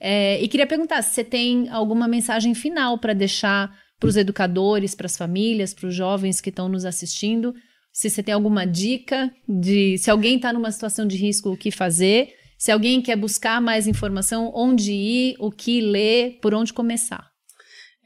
É, e queria perguntar se você tem alguma mensagem final para deixar para os educadores, para as famílias, para os jovens que estão nos assistindo. Se você tem alguma dica de se alguém está numa situação de risco, o que fazer. Se alguém quer buscar mais informação, onde ir, o que ler, por onde começar.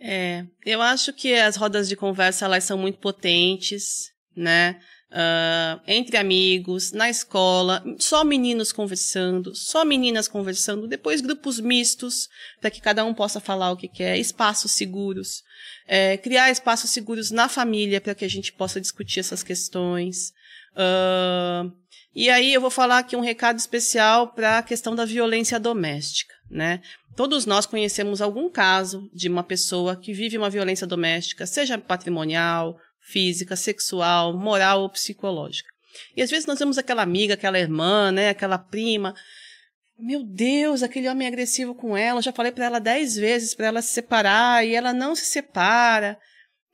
É, eu acho que as rodas de conversa elas são muito potentes, né? Uh, entre amigos, na escola, só meninos conversando, só meninas conversando, depois grupos mistos, para que cada um possa falar o que quer, espaços seguros, é, criar espaços seguros na família para que a gente possa discutir essas questões. Uh, e aí eu vou falar aqui um recado especial para a questão da violência doméstica, né? Todos nós conhecemos algum caso de uma pessoa que vive uma violência doméstica, seja patrimonial, física, sexual, moral ou psicológica. E às vezes nós vemos aquela amiga, aquela irmã, né, aquela prima. Meu Deus, aquele homem é agressivo com ela. Eu já falei para ela dez vezes para ela se separar e ela não se separa.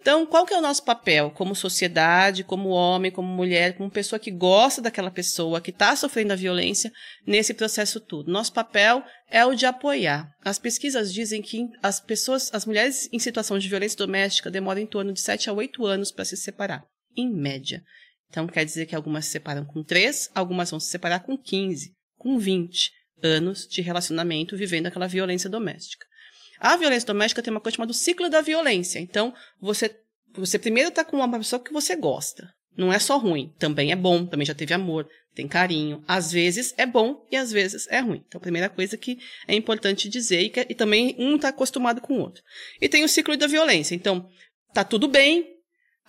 Então, qual que é o nosso papel como sociedade, como homem, como mulher, como pessoa que gosta daquela pessoa, que está sofrendo a violência nesse processo todo? Nosso papel é o de apoiar. As pesquisas dizem que as pessoas, as mulheres em situação de violência doméstica demoram em torno de 7 a 8 anos para se separar, em média. Então, quer dizer que algumas se separam com 3, algumas vão se separar com 15, com 20 anos de relacionamento vivendo aquela violência doméstica. A violência doméstica tem uma coisa chamada ciclo da violência. Então, você, você primeiro está com uma pessoa que você gosta. Não é só ruim, também é bom, também já teve amor, tem carinho. Às vezes é bom e às vezes é ruim. Então, a primeira coisa que é importante dizer e, que, e também um está acostumado com o outro. E tem o ciclo da violência. Então, tá tudo bem,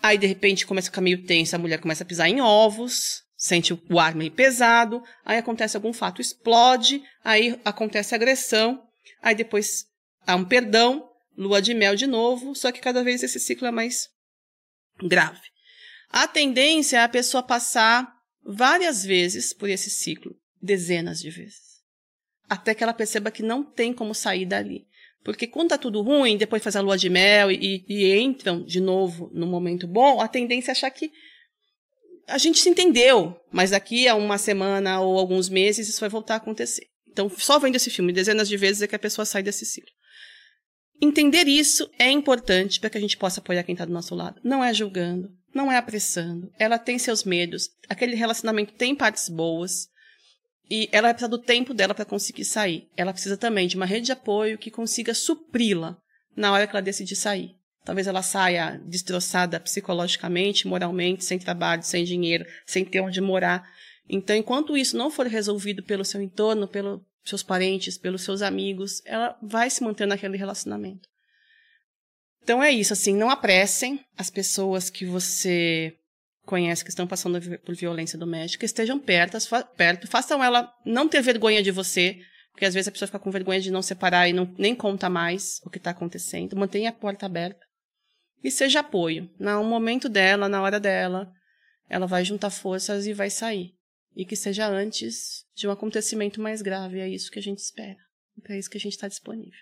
aí de repente começa a ficar meio tenso, a mulher começa a pisar em ovos, sente o ar meio pesado, aí acontece algum fato, explode, aí acontece agressão, aí depois há um perdão, lua de mel de novo, só que cada vez esse ciclo é mais grave. A tendência é a pessoa passar várias vezes por esse ciclo, dezenas de vezes, até que ela perceba que não tem como sair dali. Porque quando tá tudo ruim, depois faz a lua de mel e, e entram de novo no momento bom, a tendência é achar que a gente se entendeu, mas daqui a uma semana ou alguns meses isso vai voltar a acontecer. Então, só vendo esse filme dezenas de vezes é que a pessoa sai desse ciclo. Entender isso é importante para que a gente possa apoiar quem está do nosso lado. Não é julgando, não é apressando. Ela tem seus medos. Aquele relacionamento tem partes boas. E ela vai precisar do tempo dela para conseguir sair. Ela precisa também de uma rede de apoio que consiga supri-la na hora que ela decidir sair. Talvez ela saia destroçada psicologicamente, moralmente, sem trabalho, sem dinheiro, sem ter onde morar. Então, enquanto isso não for resolvido pelo seu entorno, pelo, seus parentes, pelos seus amigos, ela vai se manter naquele relacionamento. Então é isso, assim, não apressem as pessoas que você conhece que estão passando por violência doméstica, estejam perto, perto, façam ela não ter vergonha de você, porque às vezes a pessoa fica com vergonha de não separar e não, nem conta mais o que está acontecendo. Mantenha a porta aberta e seja apoio. No momento dela, na hora dela, ela vai juntar forças e vai sair e que seja antes de um acontecimento mais grave. É isso que a gente espera. É para isso que a gente está disponível.